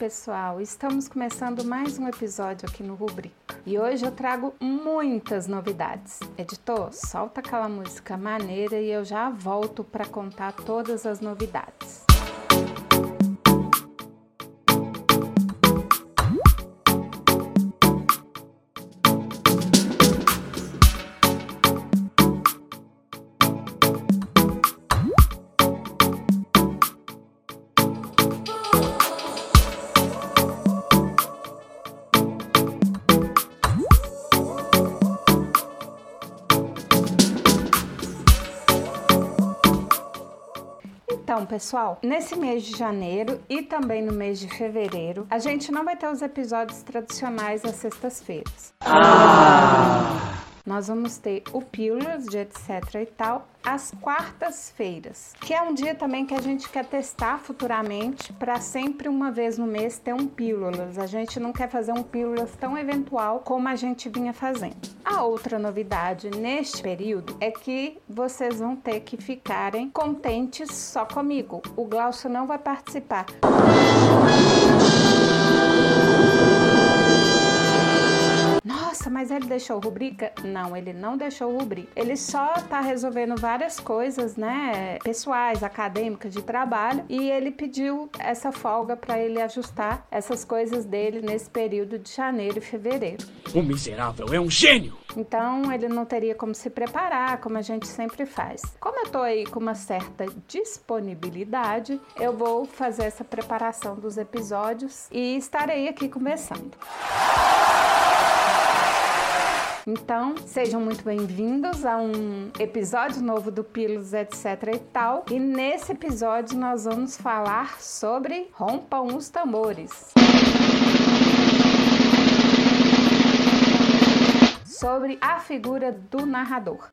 Pessoal! Estamos começando mais um episódio aqui no Rubrica. E hoje eu trago muitas novidades. Editor, solta aquela música maneira e eu já volto para contar todas as novidades. Então, pessoal, nesse mês de janeiro e também no mês de fevereiro, a gente não vai ter os episódios tradicionais às sextas-feiras. Ah nós vamos ter o Pílulas de etc e tal às quartas-feiras, que é um dia também que a gente quer testar futuramente para sempre uma vez no mês ter um Pílulas. A gente não quer fazer um Pílulas tão eventual como a gente vinha fazendo. A outra novidade neste período é que vocês vão ter que ficarem contentes só comigo. O Glaucio não vai participar. Nossa, mas ele deixou rubrica? Não, ele não deixou rubrica. Ele só tá resolvendo várias coisas, né, pessoais, acadêmicas, de trabalho, e ele pediu essa folga para ele ajustar essas coisas dele nesse período de janeiro e fevereiro. O miserável é um gênio! Então ele não teria como se preparar, como a gente sempre faz. Como eu tô aí com uma certa disponibilidade, eu vou fazer essa preparação dos episódios e estarei aqui conversando. Então, sejam muito bem-vindos a um episódio novo do Pilos, etc e tal. E nesse episódio nós vamos falar sobre Rompam os Tambores. Sobre a figura do narrador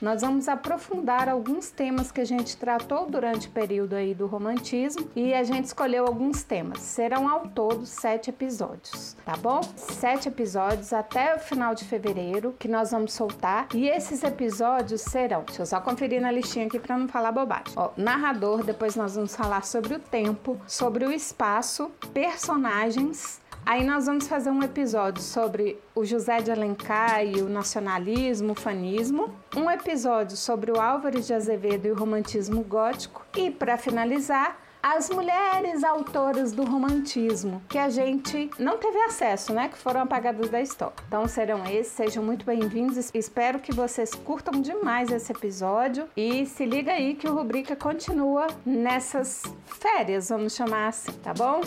nós vamos aprofundar alguns temas que a gente tratou durante o período aí do romantismo e a gente escolheu alguns temas. Serão ao todo sete episódios, tá bom? Sete episódios até o final de fevereiro que nós vamos soltar e esses episódios serão. Deixa eu só conferir na listinha aqui para não falar bobagem. Ó, narrador, depois nós vamos falar sobre o tempo, sobre o espaço, personagens Aí nós vamos fazer um episódio sobre o José de Alencar e o nacionalismo, o fanismo, um episódio sobre o Álvares de Azevedo e o romantismo gótico e para finalizar, as mulheres autoras do romantismo, que a gente não teve acesso, né? Que foram apagadas da história. Então serão esses, sejam muito bem-vindos. Espero que vocês curtam demais esse episódio. E se liga aí que o Rubrica continua nessas férias, vamos chamar assim, tá bom?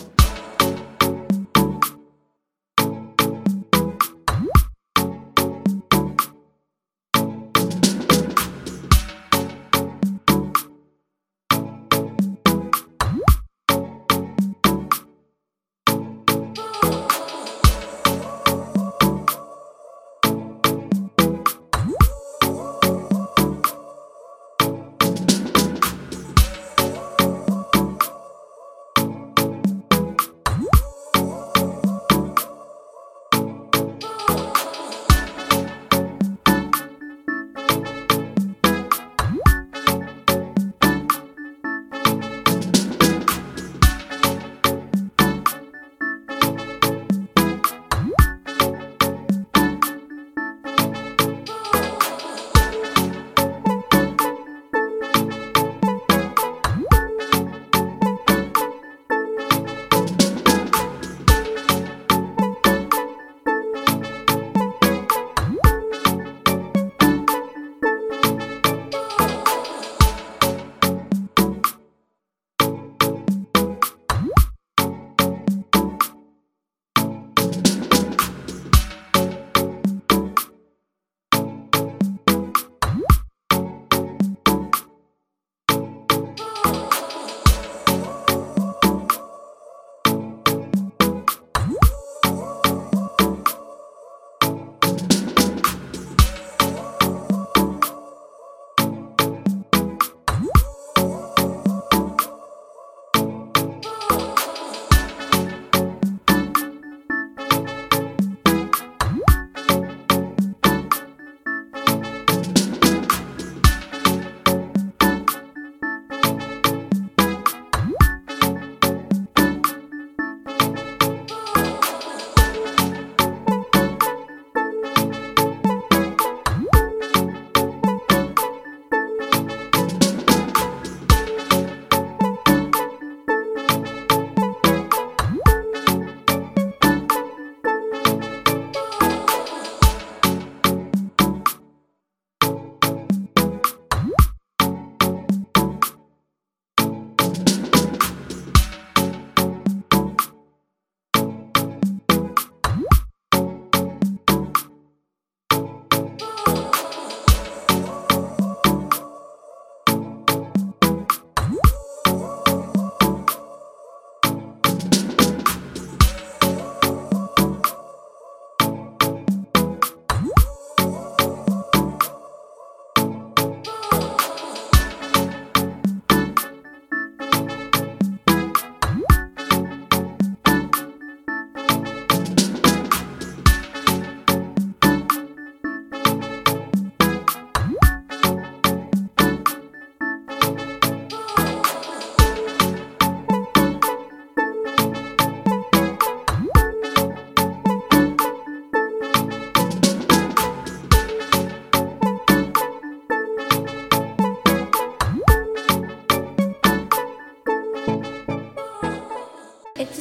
etc.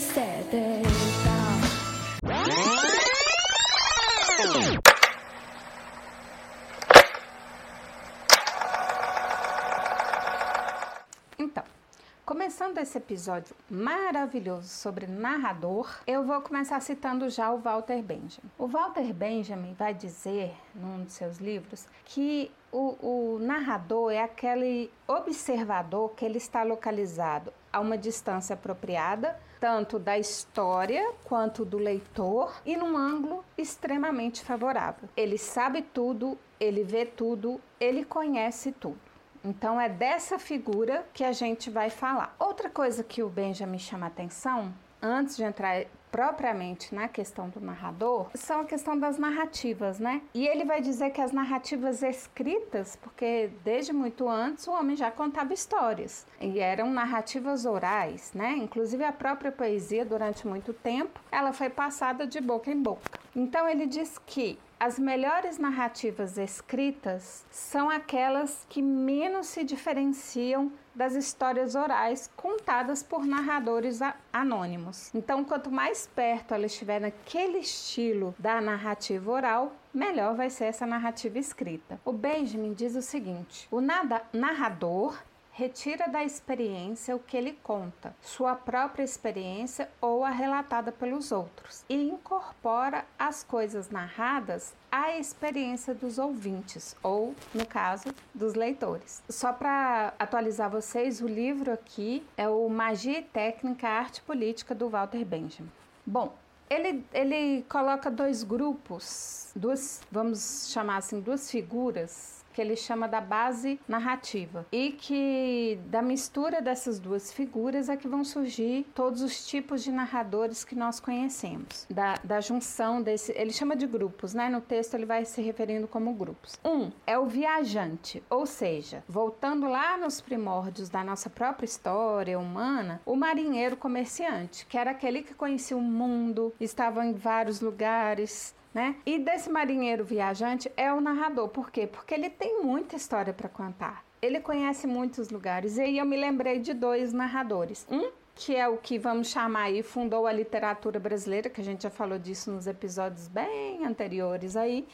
Então, começando esse episódio maravilhoso sobre narrador, eu vou começar citando já o Walter Benjamin. O Walter Benjamin vai dizer, num de seus livros, que o, o narrador é aquele observador que ele está localizado a uma distância apropriada tanto da história quanto do leitor, e num ângulo extremamente favorável. Ele sabe tudo, ele vê tudo, ele conhece tudo. Então é dessa figura que a gente vai falar. Outra coisa que o Benjamin chama atenção, antes de entrar propriamente na questão do narrador, são a questão das narrativas, né? E ele vai dizer que as narrativas escritas, porque desde muito antes o homem já contava histórias e eram narrativas orais, né? Inclusive a própria poesia durante muito tempo, ela foi passada de boca em boca. Então ele diz que as melhores narrativas escritas são aquelas que menos se diferenciam das histórias orais contadas por narradores anônimos. Então, quanto mais perto ela estiver naquele estilo da narrativa oral, melhor vai ser essa narrativa escrita. O Benjamin diz o seguinte: o narrador retira da experiência o que ele conta, sua própria experiência ou a relatada pelos outros, e incorpora as coisas narradas à experiência dos ouvintes, ou, no caso, dos leitores. Só para atualizar vocês, o livro aqui é o Magia e Técnica, Arte Política do Walter Benjamin. Bom, ele, ele coloca dois grupos, duas, vamos chamar assim, duas figuras que ele chama da base narrativa e que da mistura dessas duas figuras é que vão surgir todos os tipos de narradores que nós conhecemos, da, da junção desse, ele chama de grupos, né? No texto ele vai se referindo como grupos. Um é o viajante, ou seja, voltando lá nos primórdios da nossa própria história humana, o marinheiro comerciante, que era aquele que conhecia o mundo, estava em vários lugares, né? E desse marinheiro viajante é o narrador. Por quê? Porque ele tem muita história para contar. Ele conhece muitos lugares. E aí eu me lembrei de dois narradores. Um que é o que vamos chamar aí, fundou a literatura brasileira, que a gente já falou disso nos episódios bem anteriores aí,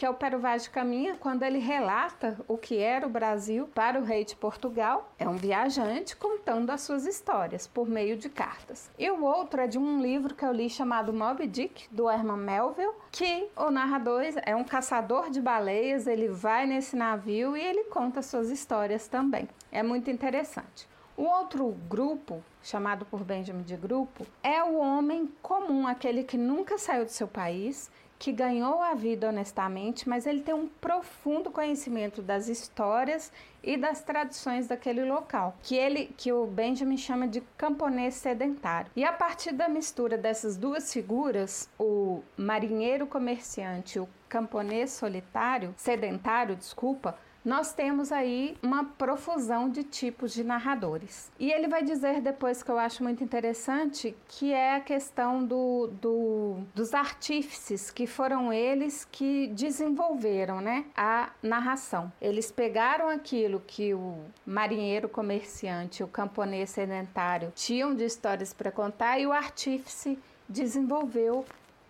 que é o Pero Vaz de Caminha, quando ele relata o que era o Brasil para o rei de Portugal. É um viajante contando as suas histórias por meio de cartas. E o outro é de um livro que eu li chamado Moby Dick, do Herman Melville, que o narrador é um caçador de baleias, ele vai nesse navio e ele conta suas histórias também. É muito interessante. O outro grupo, chamado por Benjamin de grupo, é o homem comum, aquele que nunca saiu do seu país, que ganhou a vida honestamente, mas ele tem um profundo conhecimento das histórias e das tradições daquele local, que ele que o Benjamin chama de camponês sedentário. E a partir da mistura dessas duas figuras, o marinheiro comerciante, o camponês solitário, sedentário, desculpa, nós temos aí uma profusão de tipos de narradores. E ele vai dizer depois que eu acho muito interessante, que é a questão do, do, dos artífices, que foram eles que desenvolveram né, a narração. Eles pegaram aquilo que o marinheiro comerciante, o camponês sedentário tinham de histórias para contar e o artífice desenvolveu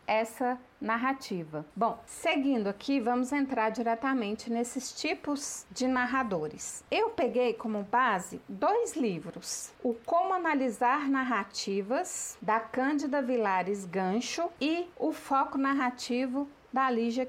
essa narrativa. Bom, seguindo aqui, vamos entrar diretamente nesses tipos de narradores. Eu peguei como base dois livros: O Como Analisar Narrativas, da Cândida Vilares Gancho, e O Foco Narrativo, da Lígia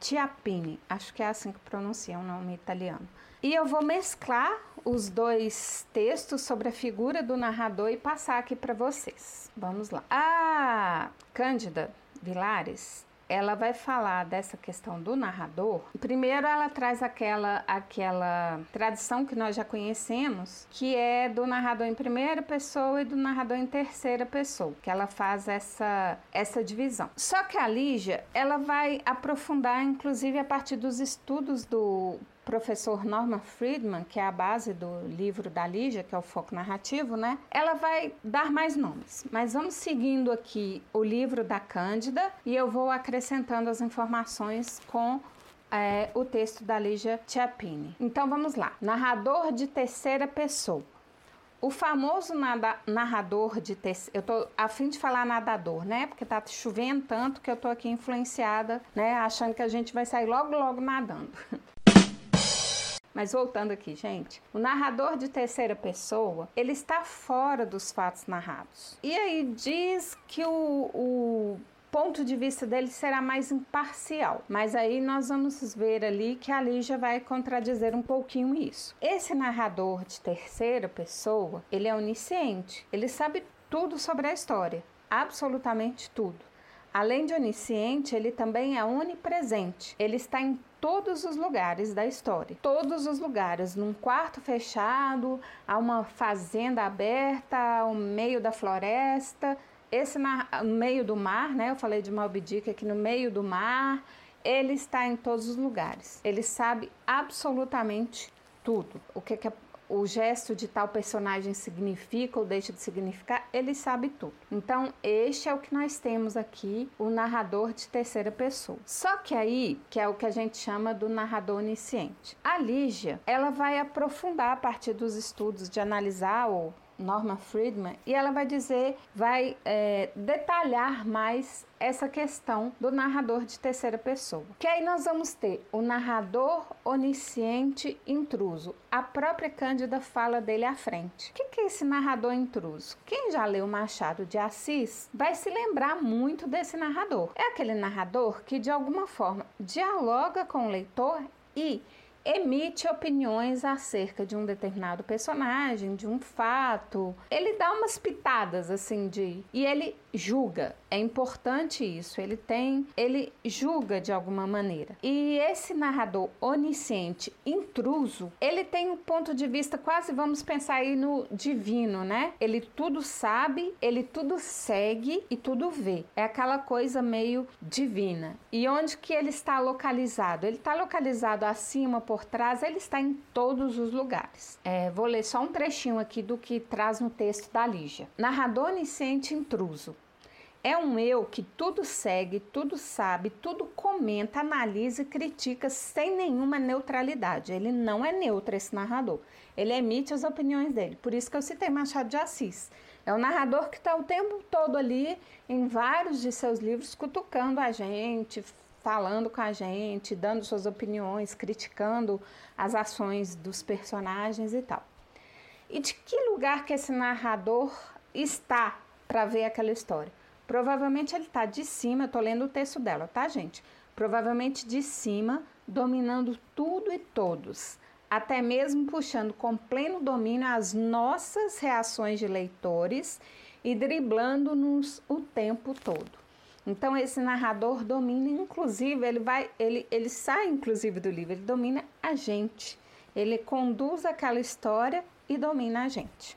Chiappini. Acho que é assim que pronuncia o nome italiano. E eu vou mesclar os dois textos sobre a figura do narrador e passar aqui para vocês. Vamos lá. A Cândida Vilares, ela vai falar dessa questão do narrador. Primeiro, ela traz aquela aquela tradição que nós já conhecemos, que é do narrador em primeira pessoa e do narrador em terceira pessoa, que ela faz essa essa divisão. Só que a Lígia, ela vai aprofundar inclusive a partir dos estudos do professor Norman Friedman, que é a base do livro da Lígia, que é o foco narrativo, né? Ela vai dar mais nomes. Mas vamos seguindo aqui o livro da Cândida e eu vou acrescentando as informações com é, o texto da Lígia Chiappini. Então vamos lá. Narrador de terceira pessoa. O famoso nada, narrador de terceira. Eu tô a fim de falar nadador, né? Porque tá chovendo tanto que eu tô aqui influenciada, né? Achando que a gente vai sair logo, logo nadando. Mas voltando aqui, gente, o narrador de terceira pessoa, ele está fora dos fatos narrados. E aí diz que o, o ponto de vista dele será mais imparcial. Mas aí nós vamos ver ali que a Lígia vai contradizer um pouquinho isso. Esse narrador de terceira pessoa, ele é onisciente. Ele sabe tudo sobre a história, absolutamente tudo. Além de onisciente, ele também é onipresente. Ele está em todos os lugares da história. Todos os lugares, num quarto fechado, a uma fazenda aberta, ao meio da floresta, esse na, no meio do mar, né? Eu falei de Moby Dick aqui no meio do mar. Ele está em todos os lugares. Ele sabe absolutamente tudo. O que, que o gesto de tal personagem significa ou deixa de significar, ele sabe tudo. Então, este é o que nós temos aqui, o narrador de terceira pessoa. Só que aí, que é o que a gente chama do narrador onisciente. A Lígia, ela vai aprofundar a partir dos estudos de analisar ou Norma Friedman, e ela vai dizer, vai é, detalhar mais essa questão do narrador de terceira pessoa. Que aí nós vamos ter o narrador onisciente intruso. A própria Cândida fala dele à frente. O que, que é esse narrador intruso? Quem já leu Machado de Assis vai se lembrar muito desse narrador. É aquele narrador que de alguma forma dialoga com o leitor e emite opiniões acerca de um determinado personagem, de um fato. Ele dá umas pitadas assim de e ele julga. É importante isso. Ele tem, ele julga de alguma maneira. E esse narrador onisciente, intruso, ele tem um ponto de vista quase vamos pensar aí no divino, né? Ele tudo sabe, ele tudo segue e tudo vê. É aquela coisa meio divina. E onde que ele está localizado? Ele está localizado acima por trás, ele está em todos os lugares. É, vou ler só um trechinho aqui do que traz no texto da Lígia. Narrador onisciente intruso. É um eu que tudo segue, tudo sabe, tudo comenta, analisa e critica sem nenhuma neutralidade. Ele não é neutro, esse narrador. Ele emite as opiniões dele. Por isso que eu citei Machado de Assis. É um narrador que está o tempo todo ali, em vários de seus livros, cutucando a gente, falando com a gente, dando suas opiniões, criticando as ações dos personagens e tal. E de que lugar que esse narrador está para ver aquela história? Provavelmente ele está de cima, eu estou lendo o texto dela, tá, gente? Provavelmente de cima, dominando tudo e todos, até mesmo puxando com pleno domínio as nossas reações de leitores e driblando-nos o tempo todo. Então esse narrador domina, inclusive, ele vai, ele, ele sai inclusive do livro, ele domina a gente. Ele conduz aquela história e domina a gente.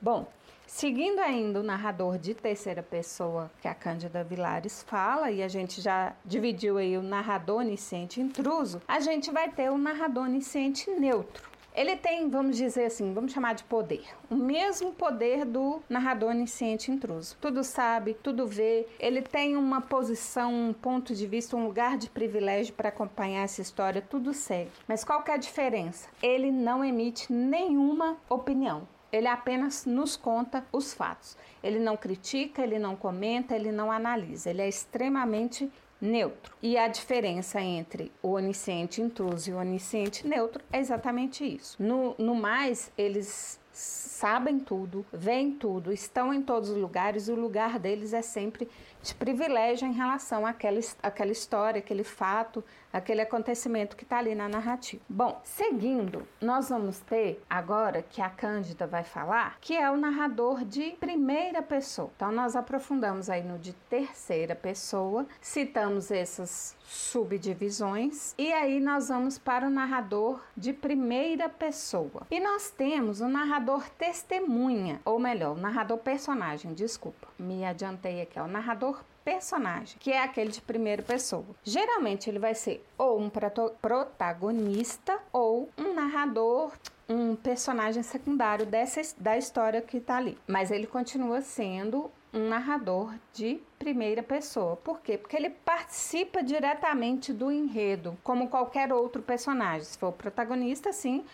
Bom, seguindo ainda o narrador de terceira pessoa que a Cândida Vilares fala, e a gente já dividiu aí o narrador onisciente intruso, a gente vai ter o narrador onisciente neutro. Ele tem, vamos dizer assim, vamos chamar de poder. O mesmo poder do narrador onisciente intruso. Tudo sabe, tudo vê. Ele tem uma posição, um ponto de vista, um lugar de privilégio para acompanhar essa história, tudo segue. Mas qual que é a diferença? Ele não emite nenhuma opinião. Ele apenas nos conta os fatos. Ele não critica, ele não comenta, ele não analisa. Ele é extremamente neutro. E a diferença entre o onisciente intruso e o onisciente neutro é exatamente isso. No, no mais, eles sabem tudo, veem tudo, estão em todos os lugares, o lugar deles é sempre de privilégio em relação àquela, àquela história, aquele fato, aquele acontecimento que está ali na narrativa. Bom, seguindo, nós vamos ter agora que a Cândida vai falar, que é o narrador de primeira pessoa. Então, nós aprofundamos aí no de terceira pessoa, citamos essas subdivisões e aí nós vamos para o narrador de primeira pessoa. E nós temos o narrador testemunha, ou melhor, o narrador personagem, desculpa, me adiantei aqui, é o narrador personagem, que é aquele de primeira pessoa. Geralmente ele vai ser ou um protagonista ou um narrador um personagem secundário dessa da história que está ali, mas ele continua sendo um narrador de primeira pessoa. Por quê? Porque ele participa diretamente do enredo, como qualquer outro personagem. Se for o protagonista, sim.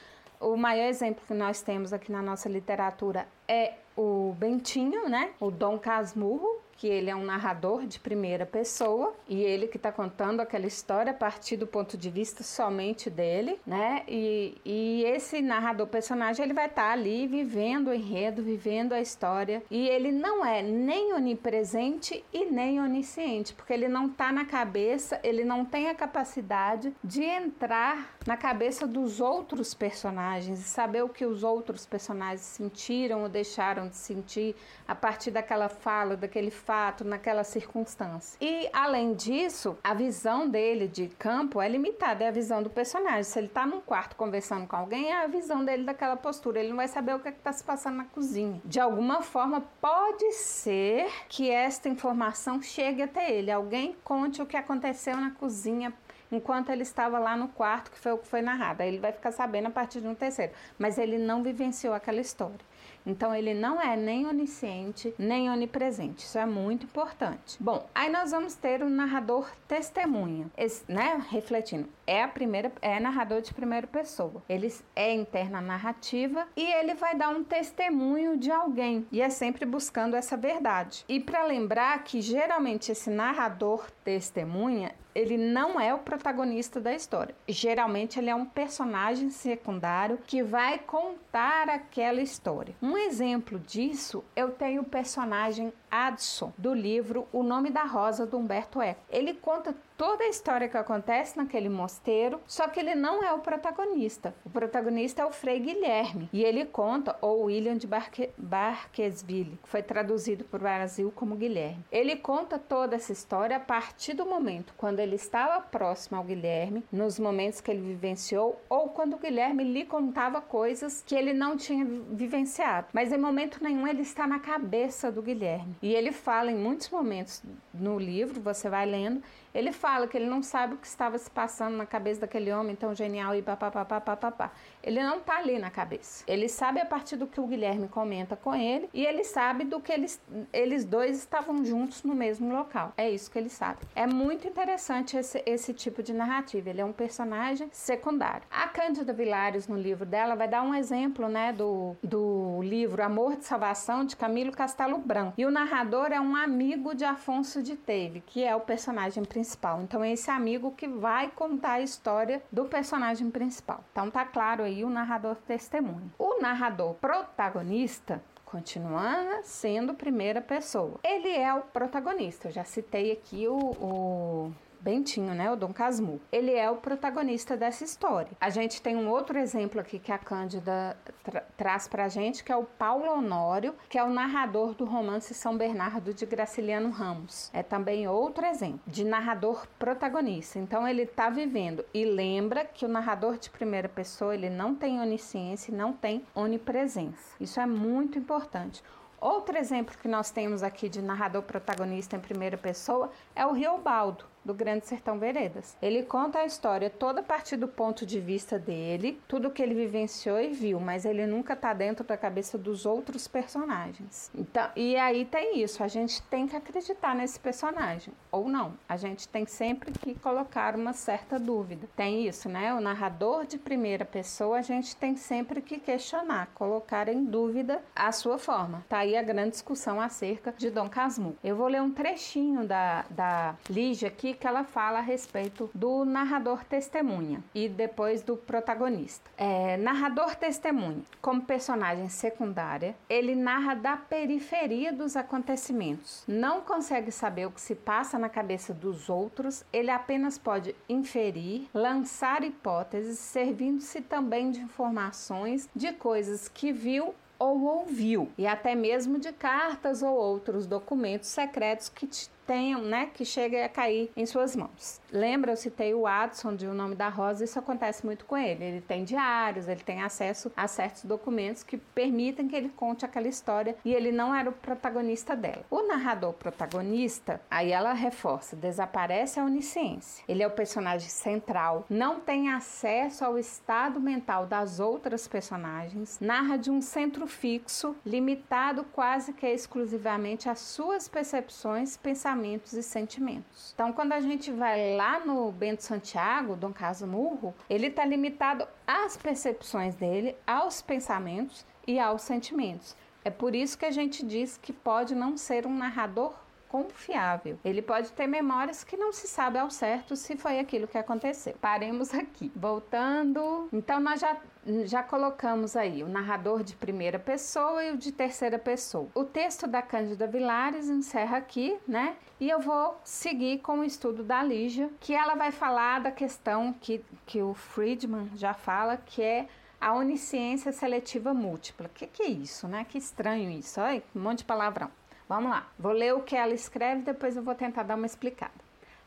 O maior exemplo que nós temos aqui na nossa literatura é o Bentinho, né? O Dom Casmurro, que ele é um narrador de primeira pessoa e ele que está contando aquela história a partir do ponto de vista somente dele, né? E, e esse narrador personagem ele vai estar tá ali vivendo o enredo, vivendo a história e ele não é nem onipresente e nem onisciente, porque ele não está na cabeça, ele não tem a capacidade de entrar na cabeça dos outros personagens e saber o que os outros personagens sentiram ou deixaram de sentir a partir daquela fala, daquele fato, naquela circunstância. E além disso, a visão dele de campo é limitada, é a visão do personagem. Se ele está num quarto conversando com alguém, é a visão dele daquela postura. Ele não vai saber o que é está se passando na cozinha. De alguma forma, pode ser que esta informação chegue até ele. Alguém conte o que aconteceu na cozinha enquanto ele estava lá no quarto, que foi o que foi narrado. Aí ele vai ficar sabendo a partir de um terceiro. Mas ele não vivenciou aquela história. Então ele não é nem onisciente, nem onipresente. Isso é muito importante. Bom, aí nós vamos ter o narrador testemunha, Esse, né, refletindo. É a primeira é narrador de primeira pessoa. Ele é interna narrativa e ele vai dar um testemunho de alguém e é sempre buscando essa verdade. E para lembrar que geralmente esse narrador testemunha ele não é o protagonista da história. Geralmente ele é um personagem secundário que vai contar aquela história. Um exemplo disso, eu tenho o personagem Adson, do livro O Nome da Rosa, do Humberto Eco. Ele conta toda a história que acontece naquele mosteiro, só que ele não é o protagonista. O protagonista é o Frei Guilherme, e ele conta, ou William de Barque, Barquesville, que foi traduzido para o Brasil como Guilherme. Ele conta toda essa história a partir do momento quando ele estava próximo ao Guilherme, nos momentos que ele vivenciou, ou quando o Guilherme lhe contava coisas que ele não tinha vivenciado. Mas em momento nenhum ele está na cabeça do Guilherme. E ele fala em muitos momentos no livro, você vai lendo, ele fala que ele não sabe o que estava se passando na cabeça daquele homem tão genial e papapá. Ele não está ali na cabeça. Ele sabe a partir do que o Guilherme comenta com ele e ele sabe do que eles, eles dois estavam juntos no mesmo local. É isso que ele sabe. É muito interessante esse, esse tipo de narrativa. Ele é um personagem secundário. A Cândida Vilares, no livro dela, vai dar um exemplo né, do, do livro Amor de Salvação, de Camilo Castelo Branco. E o narrador é um amigo de Afonso de Teve, que é o personagem principal principal. Então é esse amigo que vai contar a história do personagem principal. Então tá claro aí o narrador testemunho. O narrador protagonista continuando sendo primeira pessoa. Ele é o protagonista. Eu já citei aqui o, o Bentinho, né, o Dom Casmurro. Ele é o protagonista dessa história. A gente tem um outro exemplo aqui que a Cândida tra traz pra gente, que é o Paulo Honório, que é o narrador do romance São Bernardo de Graciliano Ramos. É também outro exemplo de narrador protagonista. Então ele está vivendo e lembra que o narrador de primeira pessoa, ele não tem onisciência, não tem onipresença. Isso é muito importante. Outro exemplo que nós temos aqui de narrador protagonista em primeira pessoa é o Riobaldo do Grande Sertão Veredas. Ele conta a história toda a partir do ponto de vista dele, tudo que ele vivenciou e viu, mas ele nunca está dentro da cabeça dos outros personagens. Então, e aí tem isso, a gente tem que acreditar nesse personagem ou não. A gente tem sempre que colocar uma certa dúvida. Tem isso, né? O narrador de primeira pessoa, a gente tem sempre que questionar, colocar em dúvida a sua forma. Tá aí a grande discussão acerca de Dom Casmurro. Eu vou ler um trechinho da, da Lígia aqui que ela fala a respeito do narrador testemunha e depois do protagonista. É, narrador testemunha, como personagem secundária, ele narra da periferia dos acontecimentos. Não consegue saber o que se passa na cabeça dos outros, ele apenas pode inferir, lançar hipóteses, servindo-se também de informações de coisas que viu ou ouviu, e até mesmo de cartas ou outros documentos secretos que tenham, né, que chegue a cair em suas mãos. Lembra, eu citei o Adson de O Nome da Rosa, isso acontece muito com ele. Ele tem diários, ele tem acesso a certos documentos que permitem que ele conte aquela história e ele não era o protagonista dela. O narrador protagonista, aí ela reforça, desaparece a onisciência. Ele é o personagem central, não tem acesso ao estado mental das outras personagens, narra de um centro fixo, limitado quase que exclusivamente às suas percepções, pensamentos pensamentos e sentimentos. Então, quando a gente vai lá no Bento Santiago, Dom Casmurro, ele está limitado às percepções dele, aos pensamentos e aos sentimentos. É por isso que a gente diz que pode não ser um narrador confiável. Ele pode ter memórias que não se sabe ao certo se foi aquilo que aconteceu. Paremos aqui. Voltando, então nós já já colocamos aí o narrador de primeira pessoa e o de terceira pessoa. O texto da Cândida Vilares encerra aqui, né? E eu vou seguir com o estudo da Lígia, que ela vai falar da questão que, que o Friedman já fala, que é a onisciência seletiva múltipla. O que, que, é isso, né? Que estranho isso. Olha, um monte de palavrão. Vamos lá. Vou ler o que ela escreve, depois eu vou tentar dar uma explicada.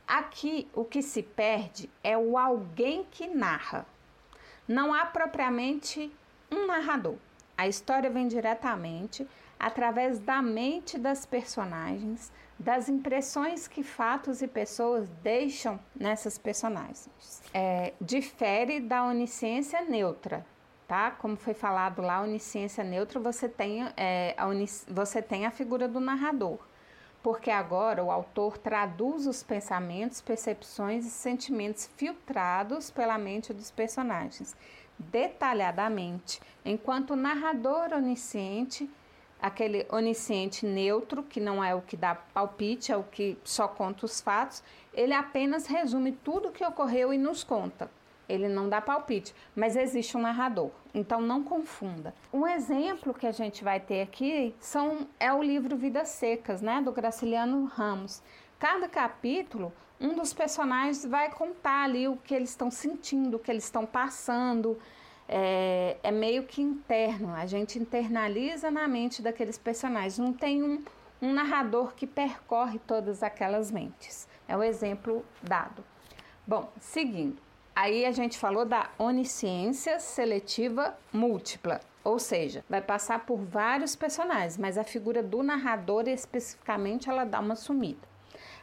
Aqui, o que se perde é o alguém que narra. Não há propriamente um narrador. A história vem diretamente através da mente das personagens, das impressões que fatos e pessoas deixam nessas personagens. É, difere da onisciência neutra, tá? Como foi falado lá, onisciência neutra, você tem, é, a, você tem a figura do narrador. Porque agora o autor traduz os pensamentos, percepções e sentimentos filtrados pela mente dos personagens. Detalhadamente, enquanto o narrador onisciente, aquele onisciente neutro, que não é o que dá palpite, é o que só conta os fatos, ele apenas resume tudo o que ocorreu e nos conta ele não dá palpite, mas existe um narrador. Então não confunda. Um exemplo que a gente vai ter aqui são é o livro Vidas Secas, né, do Graciliano Ramos. Cada capítulo, um dos personagens vai contar ali o que eles estão sentindo, o que eles estão passando. É, é meio que interno, a gente internaliza na mente daqueles personagens. Não tem um, um narrador que percorre todas aquelas mentes. É o exemplo dado. Bom, seguindo. Aí a gente falou da onisciência seletiva múltipla, ou seja, vai passar por vários personagens, mas a figura do narrador especificamente ela dá uma sumida.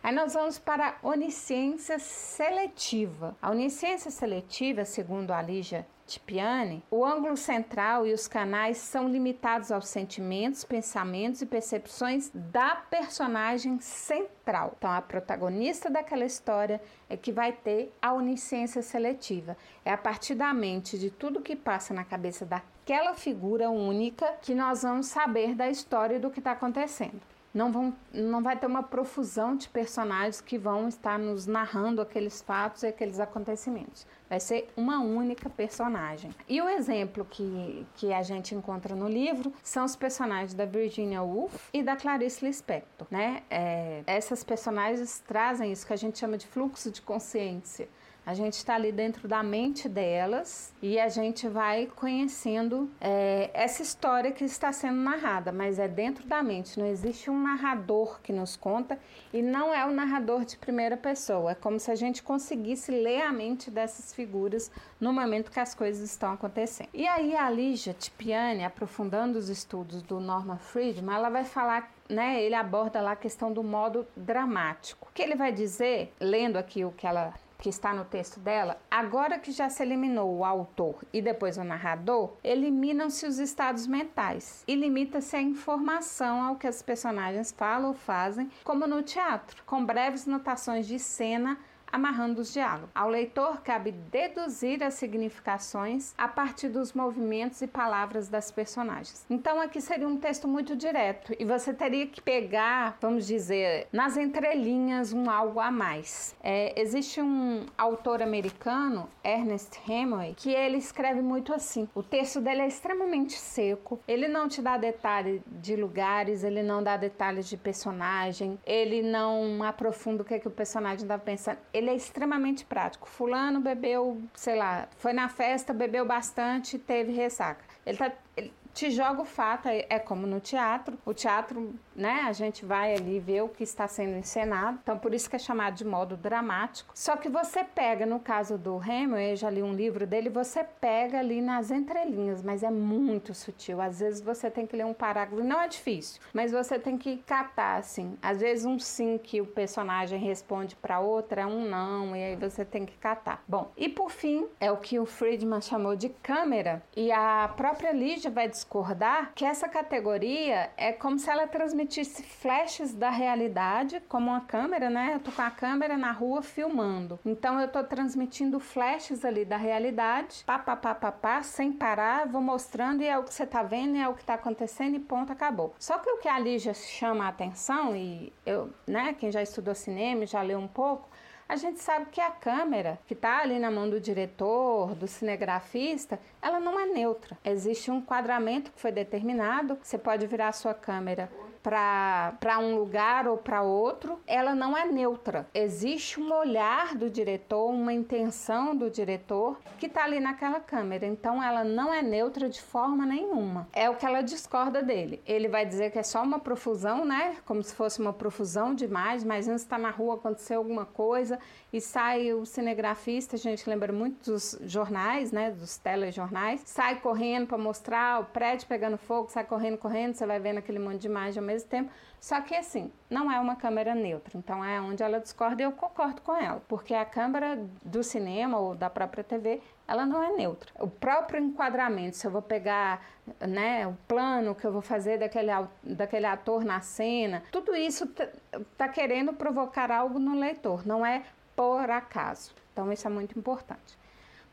Aí nós vamos para a onisciência seletiva. A onisciência seletiva, segundo a Lígia Tipiani, o ângulo central e os canais são limitados aos sentimentos, pensamentos e percepções da personagem central. Então, a protagonista daquela história é que vai ter a onisciência seletiva. É a partir da mente de tudo que passa na cabeça daquela figura única que nós vamos saber da história e do que está acontecendo não, vão, não vai ter uma profusão de personagens que vão estar nos narrando aqueles fatos e aqueles acontecimentos. Vai ser uma única personagem. E o exemplo que, que a gente encontra no livro são os personagens da Virginia Woolf e da Clarice Lispector. Né? É, essas personagens trazem isso que a gente chama de fluxo de consciência. A gente está ali dentro da mente delas e a gente vai conhecendo é, essa história que está sendo narrada, mas é dentro da mente. Não existe um narrador que nos conta e não é o narrador de primeira pessoa. É como se a gente conseguisse ler a mente dessas figuras no momento que as coisas estão acontecendo. E aí a Lígia Tipiani, aprofundando os estudos do Norman Friedman, ela vai falar né, ele aborda lá a questão do modo dramático. O que ele vai dizer, lendo aqui o que ela que está no texto dela, agora que já se eliminou o autor e depois o narrador, eliminam-se os estados mentais e limita-se a informação ao que as personagens falam ou fazem, como no teatro, com breves notações de cena amarrando os diálogos. Ao leitor cabe deduzir as significações a partir dos movimentos e palavras das personagens. Então aqui seria um texto muito direto e você teria que pegar, vamos dizer, nas entrelinhas um algo a mais. É, existe um autor americano, Ernest Hemingway, que ele escreve muito assim. O texto dele é extremamente seco. Ele não te dá detalhe de lugares, ele não dá detalhes de personagem, ele não aprofunda o que, é que o personagem está pensando ele é extremamente prático. Fulano bebeu, sei lá, foi na festa, bebeu bastante, teve ressaca. Ele tá, ele, te joga o fato, é, é como no teatro. O teatro, né, a gente vai ali ver o que está sendo encenado. Então, por isso que é chamado de modo dramático. Só que você pega, no caso do Hemingway, eu já li um livro dele, você pega ali nas entrelinhas, mas é muito sutil. Às vezes você tem que ler um parágrafo, não é difícil, mas você tem que catar, assim. Às vezes um sim que o personagem responde para outra é um não, e aí você tem que catar. Bom, e por fim, é o que o Friedman chamou de câmera, e a própria Lígia vai discordar que essa categoria é como se ela transmitisse flashes da realidade, como uma câmera, né? Eu tô com a câmera na rua filmando. Então eu tô transmitindo flashes ali da realidade, pá, pá, pá, pá, pá, sem parar, vou mostrando e é o que você tá vendo, e é o que tá acontecendo e ponto, acabou. Só que o que ali já chama a atenção, e eu, né, quem já estudou cinema, já leu um pouco, a gente sabe que a câmera que está ali na mão do diretor, do cinegrafista, ela não é neutra. Existe um enquadramento que foi determinado. Você pode virar a sua câmera para um lugar ou para outro, ela não é neutra. Existe um olhar do diretor, uma intenção do diretor que está ali naquela câmera. Então ela não é neutra de forma nenhuma. É o que ela discorda dele. Ele vai dizer que é só uma profusão, né? Como se fosse uma profusão demais, mas antes está na rua, aconteceu alguma coisa e sai o cinegrafista, a gente lembra muito dos jornais, né? Dos telejornais, sai correndo para mostrar o prédio pegando fogo, sai correndo, correndo, você vai vendo aquele monte de imagem ao mesmo tempo. Só que assim, não é uma câmera neutra, então é onde ela discorda e eu concordo com ela, porque a câmera do cinema ou da própria TV, ela não é neutra. O próprio enquadramento, se eu vou pegar né, o plano que eu vou fazer daquele, daquele ator na cena, tudo isso tá, tá querendo provocar algo no leitor, não é por acaso. Então isso é muito importante.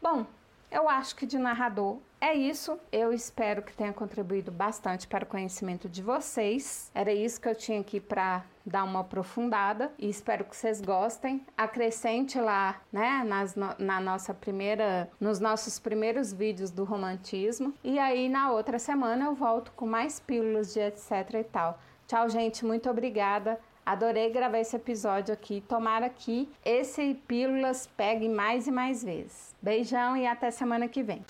Bom, eu acho que de narrador é isso. Eu espero que tenha contribuído bastante para o conhecimento de vocês. Era isso que eu tinha aqui para dar uma aprofundada e espero que vocês gostem. Acrescente lá, né, nas, na nossa primeira, nos nossos primeiros vídeos do romantismo. E aí na outra semana eu volto com mais pílulas de etc e tal. Tchau, gente. Muito obrigada. Adorei gravar esse episódio aqui. Tomara que esse Pílulas pegue mais e mais vezes. Beijão e até semana que vem.